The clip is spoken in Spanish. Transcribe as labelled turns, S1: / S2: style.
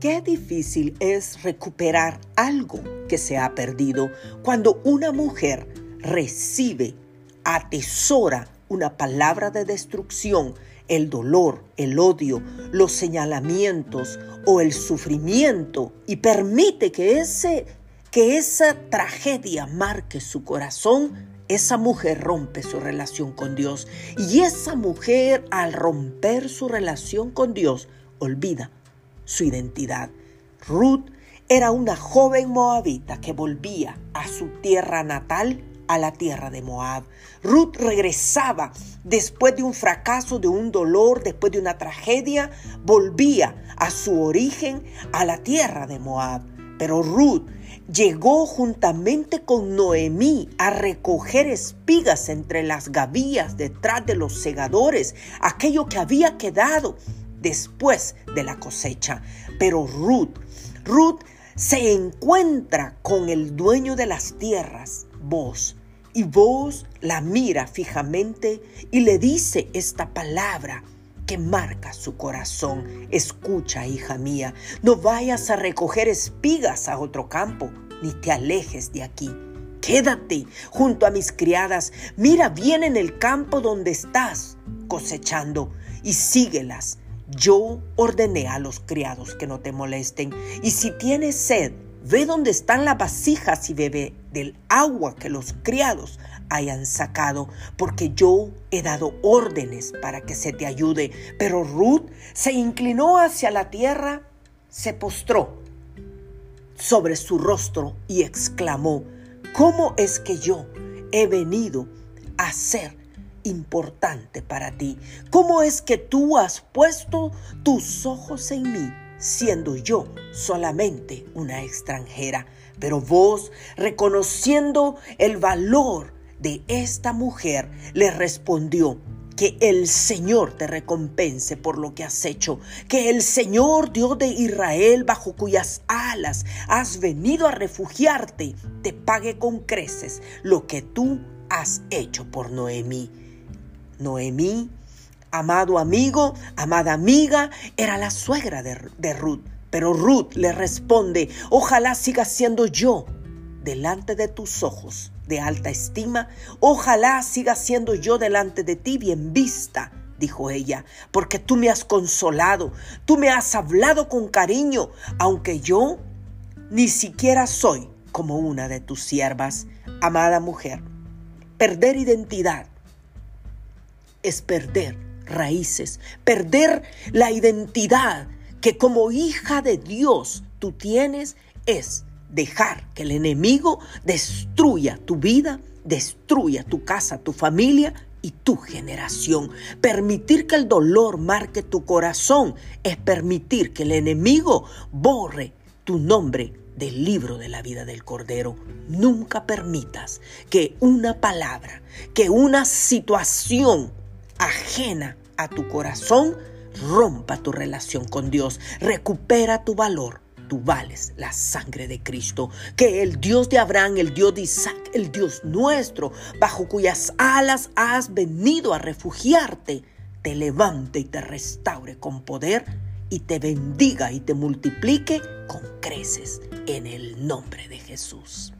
S1: Qué difícil es recuperar algo que se ha perdido cuando una mujer recibe, atesora una palabra de destrucción, el dolor, el odio, los señalamientos o el sufrimiento y permite que ese que esa tragedia marque su corazón, esa mujer rompe su relación con Dios. Y esa mujer al romper su relación con Dios olvida su identidad. Ruth era una joven moabita que volvía a su tierra natal, a la tierra de Moab. Ruth regresaba después de un fracaso, de un dolor, después de una tragedia, volvía a su origen, a la tierra de Moab. Pero Ruth llegó juntamente con Noemí a recoger espigas entre las gavillas detrás de los segadores, aquello que había quedado después de la cosecha. Pero Ruth, Ruth se encuentra con el dueño de las tierras, vos, y vos la mira fijamente y le dice esta palabra que marca su corazón. Escucha, hija mía, no vayas a recoger espigas a otro campo, ni te alejes de aquí. Quédate junto a mis criadas, mira bien en el campo donde estás cosechando y síguelas yo ordené a los criados que no te molesten, y si tienes sed, ve donde están las vasijas y bebe del agua que los criados hayan sacado, porque yo he dado órdenes para que se te ayude. Pero Ruth se inclinó hacia la tierra, se postró sobre su rostro y exclamó, ¿cómo es que yo he venido a ser importante para ti? ¿Cómo es que tú has puesto tus ojos en mí, siendo yo solamente una extranjera? Pero vos, reconociendo el valor de esta mujer, le respondió, que el Señor te recompense por lo que has hecho, que el Señor Dios de Israel, bajo cuyas alas has venido a refugiarte, te pague con creces lo que tú has hecho por Noemí. Noemí, amado amigo, amada amiga, era la suegra de, Ruth. Pero Ruth le responde, ojalá siga siendo yo delante de tus ojos de alta estima, ojalá siga siendo yo delante de ti bien vista, dijo ella, porque tú me has consolado, tú me has hablado con cariño, aunque yo ni siquiera soy como una de tus siervas, amada mujer. Perder identidad es perder raíces, perder la identidad que como hija de Dios tú tienes es dejar que el enemigo destruya tu vida, destruya tu casa, tu familia y tu generación. Permitir que el dolor marque tu corazón es permitir que el enemigo borre tu nombre del libro de la vida del Cordero. Nunca permitas que una palabra, que una situación ajena a tu corazón, rompa tu relación con Dios, recupera tu valor. Tú vales la sangre de Cristo, que el Dios de Abraham, el Dios de Isaac, el Dios nuestro, bajo cuyas alas has venido a refugiarte, te levante y te restaure con poder y te bendiga y te multiplique con creces en el nombre de Jesús.